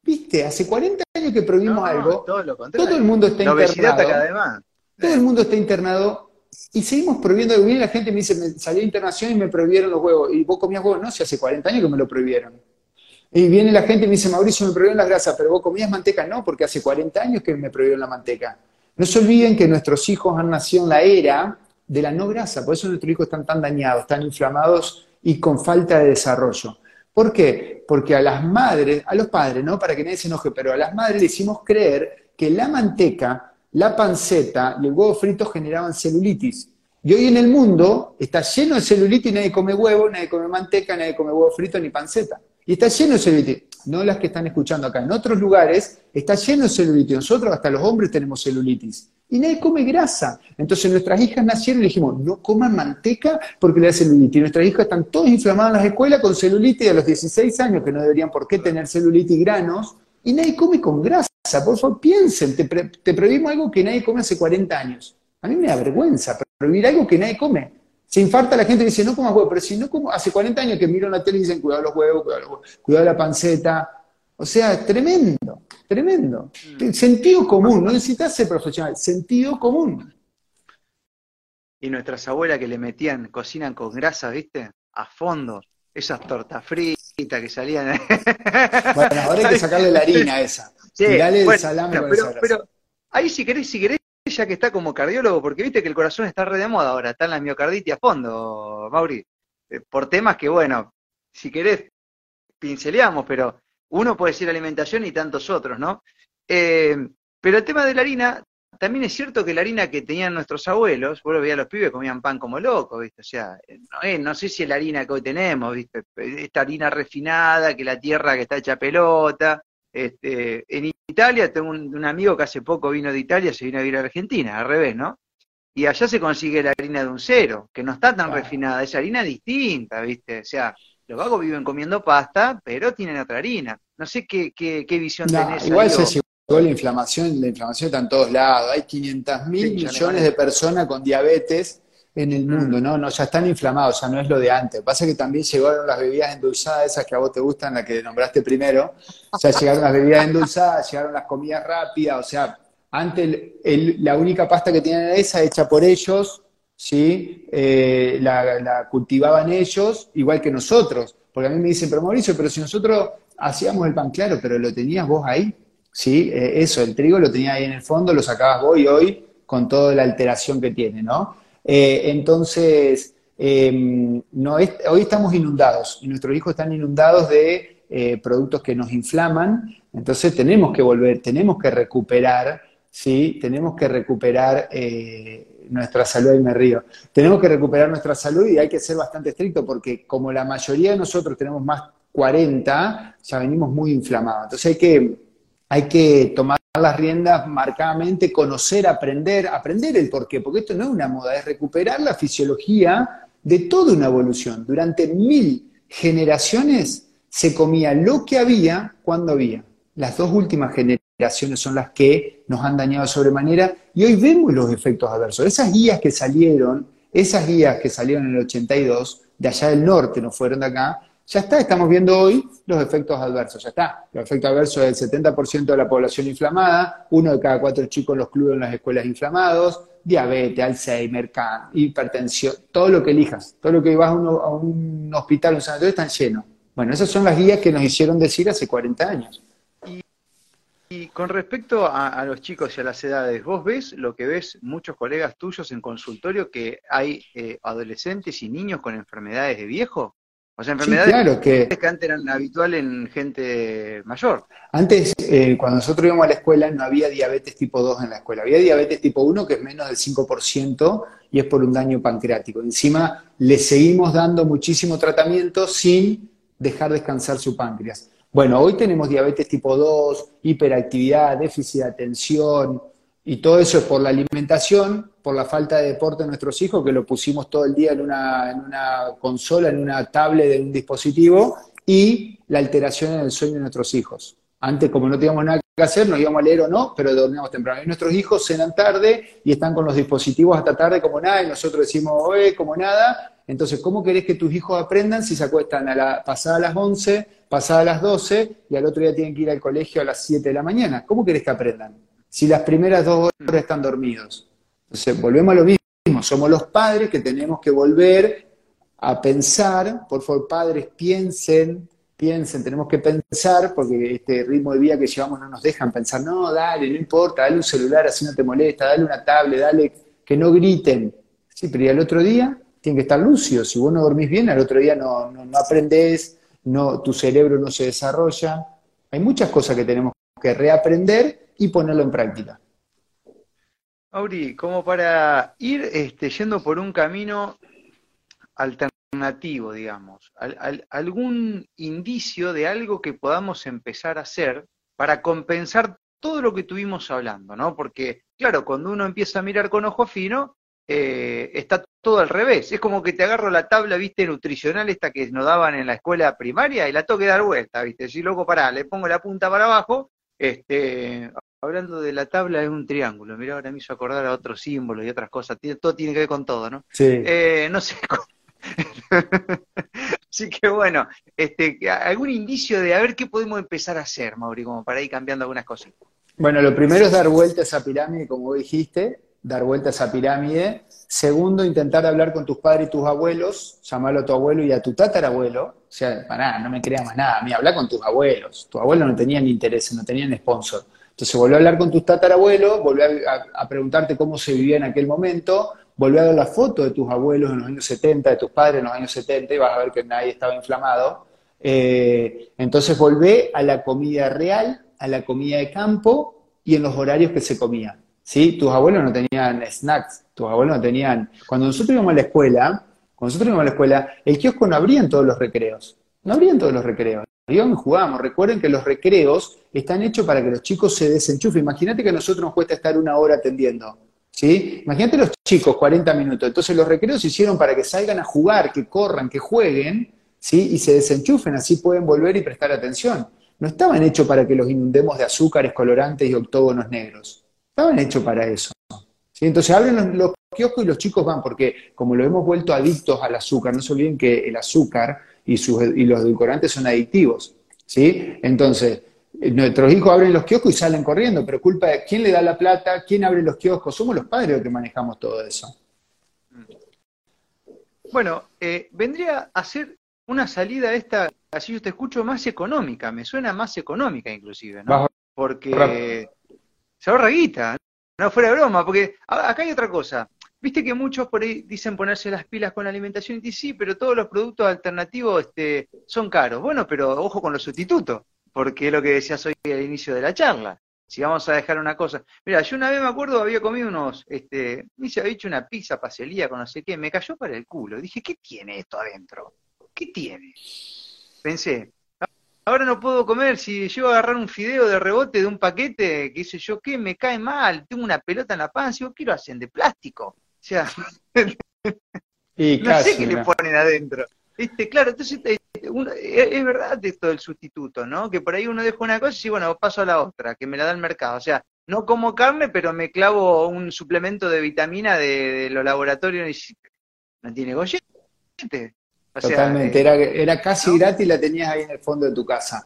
Viste, hace 40 años que prohibimos algo, todo, el mundo está internado. Todo el mundo está internado y seguimos prohibiendo. Viene la gente me dice, me salió internación y me prohibieron los huevos. ¿Y vos comías huevos? No, si hace 40 años que me lo prohibieron. Y viene la gente y me dice, Mauricio, me prohibieron las grasas, pero vos comías manteca. No, porque hace 40 años que me prohibieron la manteca. No se olviden que nuestros hijos han nacido en la era de la no grasa, por eso nuestros hijos están tan dañados, tan inflamados y con falta de desarrollo. ¿Por qué? Porque a las madres, a los padres, ¿no? Para que nadie se enoje, pero a las madres le hicimos creer que la manteca, la panceta y el huevo frito generaban celulitis. Y hoy en el mundo está lleno de celulitis y nadie come huevo, nadie come manteca, nadie come huevo frito ni panceta. Y está lleno de celulitis. No las que están escuchando acá. En otros lugares está lleno de celulitis. Nosotros, hasta los hombres, tenemos celulitis y nadie come grasa. Entonces nuestras hijas nacieron y dijimos, no coman manteca porque le da celulitis. Y nuestras hijas están todas inflamadas en las escuelas con celulitis a los 16 años, que no deberían por qué tener celulitis y granos, y nadie come con grasa. Por favor, piensen, te, prohibimos algo que nadie come hace 40 años. A mí me da vergüenza prohibir algo que nadie come. Se infarta la gente y dice, no comas huevo, pero si no como, hace 40 años que miro la tele y dicen, cuidado los huevos, cuidado, los huevos, cuidado la panceta. O sea, tremendo. Tremendo. Mm. Sentido común, no necesitas ser profesional, sentido común. Y nuestras abuelas que le metían, cocinan con grasa, ¿viste? A fondo. Esas tortas fritas que salían. bueno, ahora hay que sacarle la harina esa. Sí, el salame pero, pero, ahí si querés, si querés, ya que está como cardiólogo, porque viste que el corazón está re de moda ahora, está en la miocarditis a fondo, Mauri. Eh, por temas que, bueno, si querés, pinceleamos, pero uno puede decir alimentación y tantos otros, ¿no? Eh, pero el tema de la harina, también es cierto que la harina que tenían nuestros abuelos, vos lo veías los pibes comían pan como locos, ¿viste? O sea, no, no sé si es la harina que hoy tenemos, ¿viste? Esta harina refinada, que la tierra que está hecha pelota. Este, en Italia tengo un, amigo que hace poco vino de Italia, se vino a vivir a Argentina, al revés, ¿no? Y allá se consigue la harina de un cero, que no está tan refinada, es harina distinta, ¿viste? O sea, los vagos viven comiendo pasta, pero tienen otra harina. No sé qué, qué, qué visión tenés. Igual se llegó la inflamación, la inflamación está en todos lados. Hay 500 mil millones de personas con diabetes en el mundo, mm. ¿no? ¿no? Ya están inflamados, ya no es lo de antes. Lo que pasa es que también llegaron las bebidas endulzadas, esas que a vos te gustan, las que nombraste primero. O sea, llegaron las bebidas endulzadas, llegaron las comidas rápidas, o sea, antes la única pasta que tenían era esa, hecha por ellos, ¿sí? Eh, la, cultivaban ellos, igual que nosotros. Porque a mí me dicen, pero Mauricio, pero si nosotros hacíamos el pan claro, pero lo tenías vos ahí, ¿sí? Eh, eso, el trigo lo tenías ahí en el fondo, lo sacabas vos y hoy con toda la alteración que tiene, ¿no? Eh, entonces, em, no hoy estamos inundados y nuestros hijos están inundados de productos que nos inflaman, entonces tenemos que volver, tenemos que recuperar, ¿sí? Tenemos que recuperar nuestra salud, y me río. Tenemos que recuperar nuestra salud y hay que ser bastante estricto porque como la mayoría de nosotros tenemos más 40, ya venimos muy inflamados. Entonces hay que, hay que tomar las riendas marcadamente, conocer, aprender, aprender el porqué, porque esto no es una moda, es recuperar la fisiología de toda una evolución. Durante mil generaciones se comía lo que había cuando había. Las dos últimas generaciones son las que nos han dañado sobremanera y hoy vemos los efectos adversos. Esas guías que salieron, esas guías que salieron en el 82, de allá del norte, no fueron de acá, ya está, estamos viendo hoy los efectos adversos, ya está. Los efectos adversos del 70% de la población inflamada, uno de cada cuatro chicos en los clubes en las escuelas inflamados, diabetes, Alzheimer, hipertensión, todo lo que elijas, todo lo que vas a, un hospital, un sanatorio, están llenos. Bueno, esas son las guías que nos hicieron decir hace 40 años. Y con respecto a, los chicos y a las edades, ¿vos ves lo que ves muchos colegas tuyos en consultorio que hay eh, adolescentes y niños con enfermedades de viejo? O sea, enfermedades que... antes eran habituales en gente mayor. Antes, eh, cuando nosotros íbamos a la escuela, no había diabetes tipo 2 en la escuela. Había diabetes tipo 1, que es menos del 5%, y es por un daño pancreático. Encima, le seguimos dando muchísimo tratamiento sin dejar descansar su páncreas. Bueno, hoy tenemos diabetes tipo 2, hiperactividad, déficit de atención, y todo eso es por la alimentación, por la falta de deporte de nuestros hijos, que lo pusimos todo el día en una, en una consola, en una tablet de un dispositivo, y la alteración en el sueño de nuestros hijos. Antes, como no teníamos nada que hacer, nos íbamos a leer o no, pero dormíamos temprano. Y nuestros hijos cenan tarde y están con los dispositivos hasta tarde como nada, y nosotros decimos, oye, como nada. Entonces, ¿cómo querés que tus hijos aprendan si se acuestan a la, pasada las 11, pasada las 12 y al otro día tienen que ir al colegio a las 7 de la mañana. ¿Cómo querés que aprendan? Si las primeras dos horas están dormidos. Entonces, volvemos a lo mismo. Somos los padres que tenemos que volver a pensar. Por favor, padres, piensen, piensen, tenemos que pensar, porque este ritmo de vida que llevamos no nos dejan pensar. No, dale, no importa, dale un celular así no te molesta, dale una tablet, dale que no griten. Sí, pero al otro día tienen que estar lucios. Si vos no dormís bien, al otro día no, no, no aprendés, no, tu cerebro no se desarrolla. Hay muchas cosas que tenemos que reaprender y ponerlo en práctica. Auri, como para ir este, yendo por un camino alternativo, digamos, algún indicio de algo que podamos empezar a hacer para compensar todo lo que estuvimos hablando, ¿no? Porque, claro, cuando uno empieza a mirar con ojo fino, eh, está todo al revés. Es como que te agarro la tabla, viste, nutricional, esta que nos daban en la escuela primaria, y la tengo que dar vuelta, viste. Si luego pará, le pongo la punta para abajo, este, hablando de la tabla es un triángulo. Mira, ahora me hizo acordar a otros símbolos y otras cosas. Todo tiene que ver con todo, ¿no? Sí. Eh, no sé. *laughs* Así que bueno, este, algún indicio de a ver qué podemos empezar a hacer, Mauri, como para ir cambiando algunas cosas. Bueno, lo primero es dar vuelta a esa pirámide, como dijiste, dar vuelta a esa pirámide. Segundo, intentar hablar con tus padres y tus abuelos, llamarlo a tu abuelo y a tu tatarabuelo. O sea, para nada, no me creas más nada. A mí, habla con tus abuelos. Tus abuelos no tenían interés, no tenían sponsor. Entonces, volvió a hablar con tus tatarabuelos, volvió a, preguntarte cómo se vivía en aquel momento, volvió a ver la foto de tus abuelos en los años 70, de tus padres en los años 70, y vas a ver que nadie estaba inflamado. Eh, entonces volvé a la comida real, a la comida de campo y en los horarios que se comía. ¿sí? Tus abuelos no tenían snacks, tus abuelos no tenían... Cuando nosotros íbamos a la escuela, cuando nosotros íbamos a la escuela, el kiosco no abría en todos los recreos. No abría en todos los recreos. Y jugábamos. Recuerden que los recreos están hechos para que los chicos se desenchufen. Imagínate que a nosotros nos cuesta estar una hora atendiendo. ¿Sí? Imagínate los chicos, 40 minutos. Entonces los recreos se hicieron para que salgan a jugar, que corran, que jueguen, ¿sí? Y se desenchufen, así pueden volver y prestar atención. No estaban hechos para que los inundemos de azúcares, colorantes y octógonos negros. Estaban hechos para eso. Entonces abren los, kioscos y los chicos van, porque como lo hemos vuelto adictos al azúcar, no se olviden que el azúcar y, y los edulcorantes son adictivos. ¿sí? Entonces, eh, nuestros hijos abren los kioscos y salen corriendo, pero culpa de quién le da la plata, quién abre los kioscos, somos los padres los que manejamos todo eso. Bueno, eh, vendría a ser una salida esta, así yo te escucho, más económica, me suena más económica inclusive, ¿no? Porque se ahorra guita, no fuera de broma, porque acá hay otra cosa. Viste que muchos por ahí dicen ponerse las pilas con alimentación y sí, pero todos los productos alternativos este, son caros. Bueno, pero ojo con los sustitutos, porque es lo que decías hoy al inicio de la charla. Si vamos a dejar una cosa. Mira, yo una vez me acuerdo, había comido unos, este, se había hecho una pizza paselía con no sé qué, me cayó para el culo. Dije, ¿qué tiene esto adentro? ¿Qué tiene? Pensé, Ahora no puedo comer, si llego a agarrar un fideo de rebote de un paquete, que dice yo, ¿qué? Me cae mal, tengo una pelota en la panza, yo quiero hacer de plástico. Sea, no sé qué le ponen adentro. ¿Viste? Claro, entonces eh, es, verdad esto del sustituto, ¿no? Que por ahí uno deja una cosa y bueno, paso a la otra, que me la da el mercado. O sea, no como carne, pero me clavo un suplemento de vitamina de, los laboratorios y no tiene gollete. Totalmente, eh, era, casi gratis y la tenías ahí en el fondo de tu casa.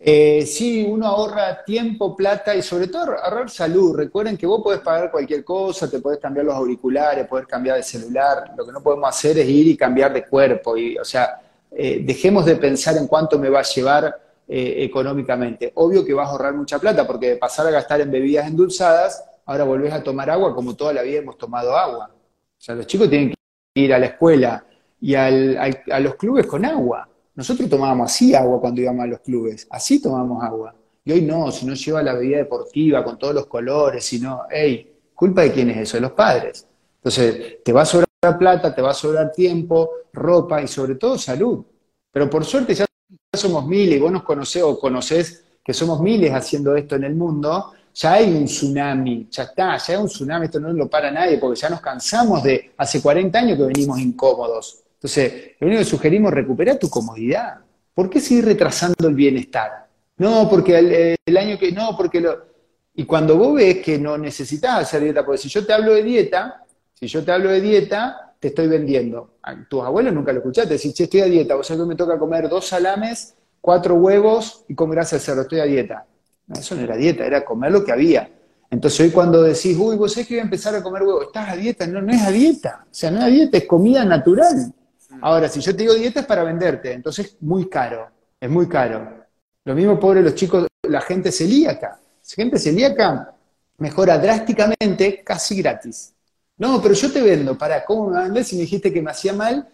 Eh, sí, uno ahorra tiempo, plata y sobre todo ahorrar salud. Recuerden que vos podés pagar cualquier cosa, te podés cambiar los auriculares, podés cambiar de celular. Lo que no podemos hacer es ir y cambiar de cuerpo. Y, o sea, eh, dejemos de pensar en cuánto me va a llevar económicamente. Obvio que vas a ahorrar mucha plata porque de pasar a gastar en bebidas endulzadas, ahora volvés a tomar agua como toda la vida hemos tomado agua. O sea, los chicos tienen que ir a la escuela y al, a los clubes con agua. Nosotros tomábamos así agua cuando íbamos a los clubes, así tomamos agua. Y hoy no, si no lleva la bebida deportiva con todos los colores, sino, hey, ¿culpa de quién es eso? De los padres. Entonces, te va a sobrar plata, te va a sobrar tiempo, ropa y sobre todo salud. Pero por suerte ya somos miles, y vos nos conocés o conocés que somos miles haciendo esto en el mundo, ya hay un tsunami, ya está, ya hay un tsunami, esto no lo para nadie, porque ya nos cansamos de, hace 40 años que venimos incómodos. Entonces, lo único que sugerimos, recupera tu comodidad. ¿Por qué seguir retrasando el bienestar? No, porque el, año que, no, porque lo... Y cuando vos ves que no necesitas hacer dieta, porque si yo te hablo de dieta, si yo te hablo de dieta, te estoy vendiendo. Tus abuelos nunca lo escuchaste, decís, che, estoy a dieta, vos sabés que me toca comer dos salames, cuatro huevos y con grasa de cerdo, estoy a dieta. No, eso no era dieta, era comer lo que había. Entonces hoy cuando decís, uy, vos sabés que voy a empezar a comer huevos, estás a dieta, no, no es a dieta. O sea, no es a dieta, es comida natural. Ahora, si yo te digo dieta es para venderte, entonces es muy caro, es muy caro. Lo mismo, pobre los chicos, la gente celíaca. La gente celíaca mejora drásticamente, casi gratis. No, pero yo te vendo, para, ¿cómo me vendes si me dijiste que me hacía mal?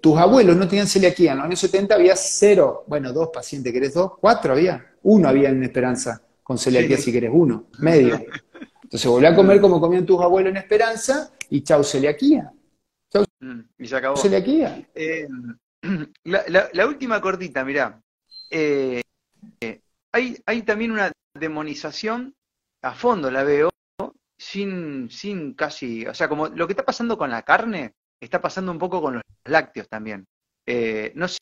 Tus abuelos no tenían celiaquía, en los años 70 había cero, bueno, dos pacientes, ¿querés dos? Cuatro había, uno había en Esperanza con celiaquía si querés, uno, medio. Entonces volví a comer como comían tus abuelos en Esperanza y chau celiaquía. Mm, y se acabó. Eh, *clears throat* la, última cortita, mirá. Eh, eh, hay, hay también una demonización, a fondo la veo, sin, sin casi, o sea, como lo que está pasando con la carne, está pasando un poco con los lácteos también. no sé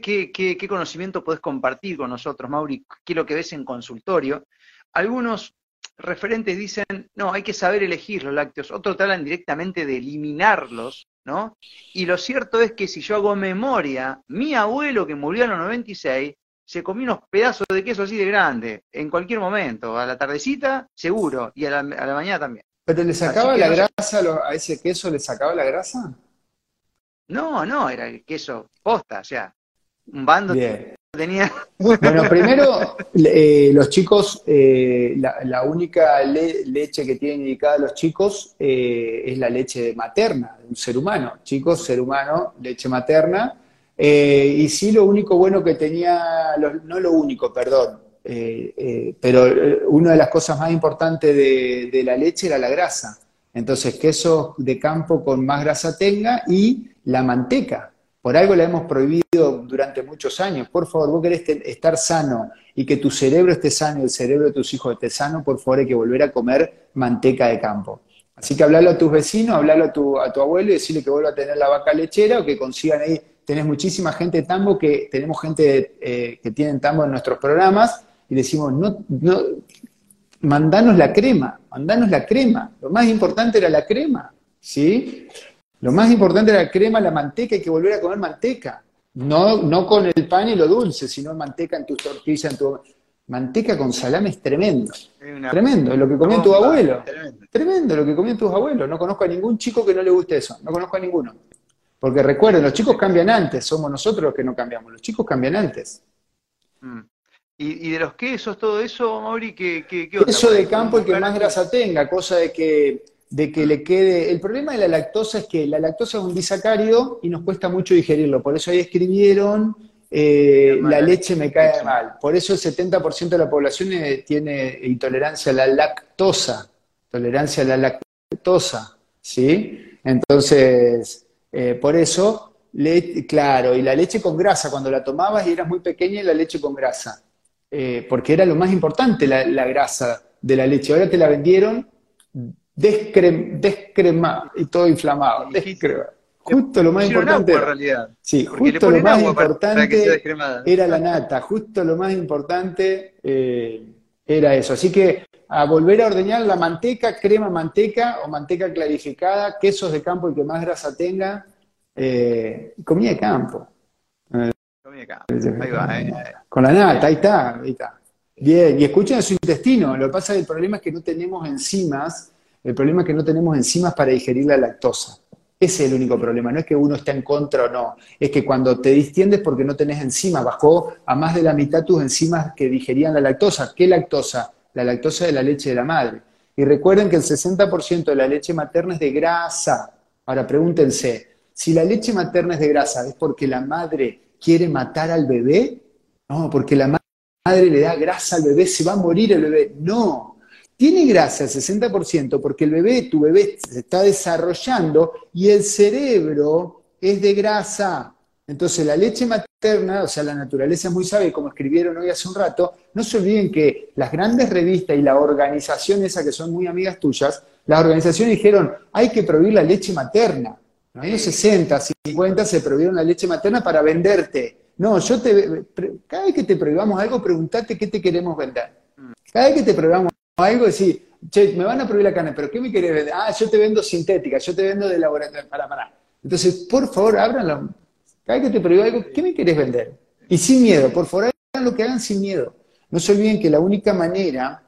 qué, qué, conocimiento podés compartir con nosotros, Mauri, qué es lo que ves en consultorio. Algunos referentes dicen, no, hay que saber elegir los lácteos, otros hablan directamente de eliminarlos ¿no? Y lo cierto es que si yo hago memoria, mi abuelo que murió a los 96 se comió unos pedazos de queso así de grande, en cualquier momento, a la tardecita, seguro, y a la, mañana también. ¿Pero le sacaba la grasa a ese queso? ¿Le sacaba la grasa? No, no, era el queso posta, o sea, un bando tenía. Bueno, primero, eh, los chicos, eh, la, única leche que tienen indicada los chicos eh, es la leche materna ser humano. Chicos, ser humano, leche materna. Eh, y sí, lo único bueno que tenía, no lo único, perdón, eh, eh, pero una de las cosas más importantes de, la leche era la grasa. Entonces, queso de campo con más grasa tenga y la manteca. Por algo la hemos prohibido durante muchos años. Por favor, vos querés estar sano y que tu cerebro esté sano y el cerebro de tus hijos esté sano, por favor hay que volver a comer manteca de campo. Así que hablalo a tus vecinos, hablalo a tu, a tu abuelo y decirle que vuelva a tener la vaca lechera o que consigan ahí tenés muchísima gente de tambo que tenemos gente eh, que tienen tambo en nuestros programas y decimos, no, no, mandanos la crema, mandanos la crema. Lo más importante era la crema, ¿sí? Lo más importante era la crema, la manteca, hay que volver a comer manteca. No, no con el pan y lo dulce, sino manteca en tus tortillas, en tu... Manteca con salame es tremendo. Tremendo, lo que comía tu abuelo. Tremendo. tremendo, lo que comían tus abuelos. No conozco a ningún chico que no le guste eso. No conozco a ninguno. Porque recuerden, los chicos cambian antes, somos nosotros los que no cambiamos, los chicos cambian antes. Mm. ¿Y, de los quesos, todo eso, Mauri, qué, qué, qué Queso de campo el que más grasa tenga, cosa de que, de que le quede... El problema de la lactosa es que la lactosa es un disacárido y nos cuesta mucho digerirlo, por eso ahí escribieron eh, la leche me cae mal. Por eso el 70% de la población eh, tiene intolerancia a la lactosa, tolerancia a la lactosa, ¿sí? Entonces, eh, por eso, claro, y la leche con grasa, cuando la tomabas y eras muy pequeña, la leche con grasa, eh, porque era lo más importante la, grasa de la leche. Ahora te la vendieron descrema y todo inflamado. Justo lo más importante. en realidad. Sí, justo lo más importante era la nata. Justo lo más importante era eso. Así que a volver a ordeñar la manteca, crema manteca o manteca clarificada, quesos de campo y que más grasa tenga, eh, comida de campo. comida de campo, ahí va. Eh, eh. Con la nata, ahí está, ahí está. Bien, y escuchen a su intestino, lo que pasa es que el problema es que no tenemos enzimas, el problema es que no tenemos enzimas para digerir la lactosa. Ese es el único problema, no es que uno esté en contra o no, es que cuando te distiendes porque no tenés enzimas, bajó a más de la mitad tus enzimas que digerían la lactosa. ¿Qué lactosa? la lactosa de la leche de la madre. Y recuerden que el 60% de la leche materna es de grasa. Ahora pregúntense, si la leche materna es de grasa, ¿es porque la madre quiere matar al bebé? No, porque la madre le da grasa al bebé, se va a morir el bebé. No, tiene grasa el 60% porque el bebé, tu bebé se está desarrollando y el cerebro es de grasa. Entonces la leche materna, o sea, la naturaleza es muy sabia, como escribieron hoy hace un rato, no se olviden que las grandes revistas y la organización esa que son muy amigas tuyas, las organizaciones dijeron, hay que prohibir la leche materna. En los años 60, 50 se prohibieron la leche materna para venderte. No, yo te, cada vez que te prohibamos algo, pregúntate qué te queremos vender. Cada vez que te prohibamos algo, decir, che, me van a prohibir la carne, pero ¿qué me querés vender? Ah, yo te vendo sintética, yo te vendo de laboratorio. Para, para. Entonces, por favor, ábranlo cada vez que te prohíbo algo, ¿qué me querés vender? Y sin miedo, por favor, hagan lo que hagan sin miedo. No se olviden que la única manera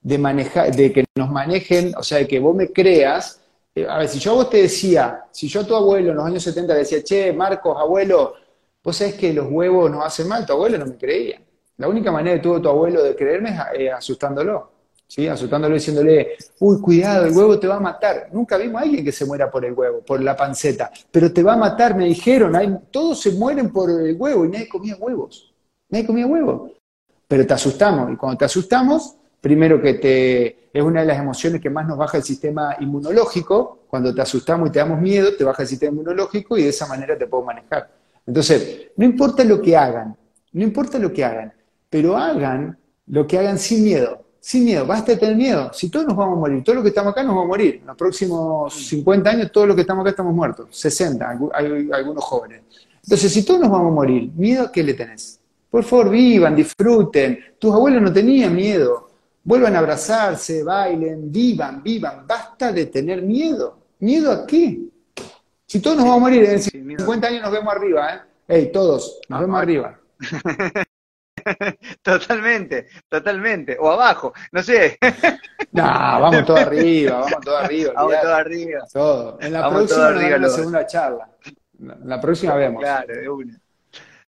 de manejar, de que nos manejen, o sea, de que vos me creas, eh, a ver, si yo a vos te decía, si yo a tu abuelo en los años 70 decía, che, Marcos, abuelo, vos sabés que los huevos nos hacen mal, tu abuelo no me creía. La única manera que tuvo tu abuelo de creerme es eh, asustándolo. ¿Sí? asustándolo diciéndole, uy, cuidado, el huevo te va a matar. Nunca vimos a alguien que se muera por el huevo, por la panceta, pero te va a matar, me dijeron, todos se mueren por el huevo y nadie comía huevos, nadie comía huevos. Pero te asustamos, y cuando te asustamos, primero que te, es una de las emociones que más nos baja el sistema inmunológico, cuando te asustamos y te damos miedo, te baja el sistema inmunológico y de esa manera te puedo manejar. Entonces, no importa lo que hagan, no importa lo que hagan, pero hagan lo que hagan sin miedo sin miedo, basta de tener miedo. Si todos nos vamos a morir, todos los que estamos acá nos vamos a morir. En los próximos 50 años, todos los que estamos acá estamos muertos. 60, hay algunos jóvenes. Entonces, si todos nos vamos a morir, ¿miedo a qué le tenés? Por favor, vivan, disfruten. Tus abuelos no tenían miedo. Vuelvan a abrazarse, bailen, vivan, vivan. Basta de tener miedo. ¿Miedo a qué? Si todos nos vamos a morir, en 50 años nos vemos arriba, ¿eh? Ey, todos, nos vemos arriba. *laughs* *laughs* totalmente, totalmente. O abajo, no sé. *laughs* No, vamos todo arriba, vamos todo arriba. Vamos todo arriba. Todo. En la próxima arriba, la segunda charla. La próxima vemos. Claro, de una.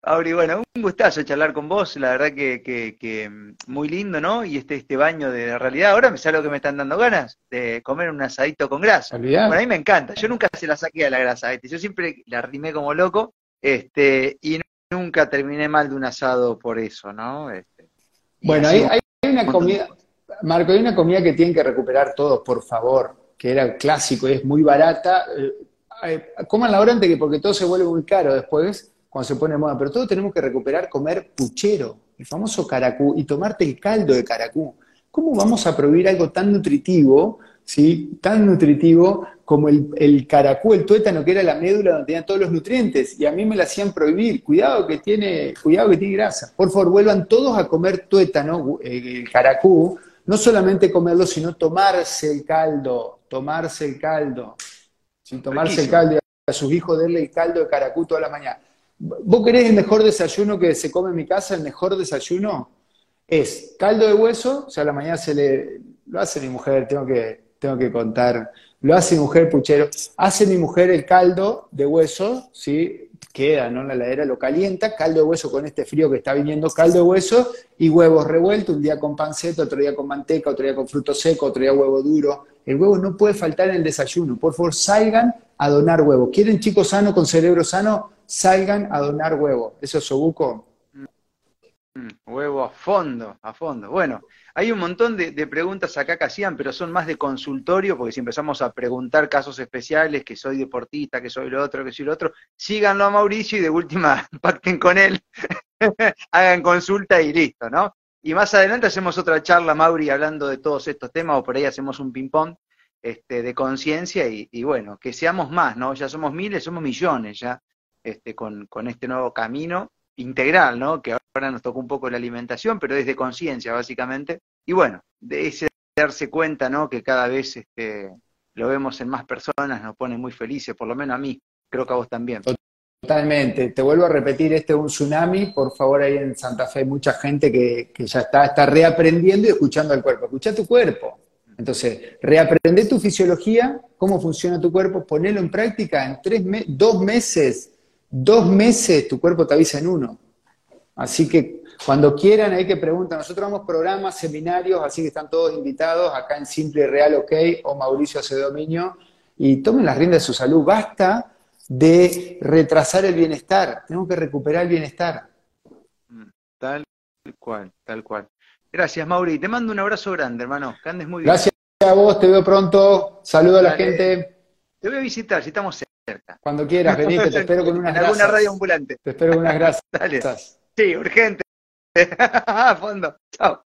Auri, bueno, un gustazo charlar con vos, la verdad que, que, mm, muy lindo, ¿no? Y este, este baño de realidad, ahora me sale lo que me están dando ganas, de comer un asadito con grasa. Bueno, a mí me encanta, yo nunca se la saqué a la grasa, yo siempre la rimé como loco, Este, y nunca terminé mal de un asado por eso, ¿no? Este, bueno, hay, hay, una comida, Marco, hay una comida que tienen que recuperar todos, por favor, que era clásico y es muy barata. Eh, coman la hora antes que porque todo se vuelve muy caro después cuando se pone moda, pero todos tenemos que recuperar comer puchero, el famoso caracú, y tomarte el caldo de caracú. ¿Cómo vamos a prohibir algo tan nutritivo, ¿sí? tan nutritivo como el, el, caracú, el tuétano, que era la médula donde tenía todos los nutrientes? Y a mí me la hacían prohibir. Cuidado que tiene, cuidado que tiene grasa. Por favor, vuelvan todos a comer tuétano, eh, el caracú, no solamente comerlo, sino tomarse el caldo, tomarse el caldo. Sin tomarse el caldo a sus hijos, darle el caldo de caracú toda la mañana. ¿Vos querés el mejor desayuno que se come en mi casa? El mejor desayuno es caldo de hueso, o sea, a la mañana se le. Lo hace mi mujer, tengo que, tengo que contar. Lo hace mi mujer puchero. Hace mi mujer el caldo de hueso, ¿sí? Queda, ¿no? La heladera lo calienta, caldo de hueso con este frío que está viniendo, caldo de hueso y huevos revueltos, un día con panceta, otro día con manteca, otro día con fruto seco, otro día huevo duro. El huevo no puede faltar en el desayuno. Por favor, salgan a donar huevo. ¿Quieren chicos sanos con cerebro sano? salgan a donar huevo. ¿Eso es Sobuco? Mm, huevo a fondo, a fondo. Bueno, hay un montón de, preguntas acá que hacían, pero son más de consultorio, porque si empezamos a preguntar casos especiales, que soy deportista, que soy lo otro, que soy lo otro, síganlo a Mauricio y de última *laughs* pacten con él, *laughs* hagan consulta y listo, ¿no? Y más adelante hacemos otra charla, Mauri, hablando de todos estos temas, o por ahí hacemos un ping-pong este, de conciencia y, y, bueno, que seamos más, ¿no? Ya somos miles, somos millones ya este, con, este nuevo camino integral, ¿no? Que ahora nos tocó un poco la alimentación, pero desde conciencia, básicamente. Y bueno, de ese darse cuenta, ¿no? Que cada vez este, lo vemos en más personas, nos pone muy felices, por lo menos a mí, creo que a vos también. Totalmente. Te vuelvo a repetir, este es un tsunami. Por favor, ahí en Santa Fe hay mucha gente que, que ya está, está reaprendiendo y escuchando al cuerpo. Escucha tu cuerpo. Entonces, reaprende tu fisiología, cómo funciona tu cuerpo, ponelo en práctica en tres dos meses Dos meses tu cuerpo te avisa en uno. Así que cuando quieran hay que preguntar. Nosotros damos programas, seminarios, así que están todos invitados acá en Simple Real OK o Mauricio hace dominio y tomen las riendas de su salud. Basta de retrasar el bienestar. Tenemos que recuperar el bienestar. Mm, tal cual, tal cual. Gracias, Mauri. Te mando un abrazo grande, hermano. Que andes muy bien. Gracias a vos, te veo pronto. Saludo a la gente. Te voy a visitar, si estamos cuando quieras, vení, te espero con *laughs* unas en alguna radio ambulante. Te espero con unas *laughs* grasas. Dale. Sí, urgente. *laughs* A fondo. Chao.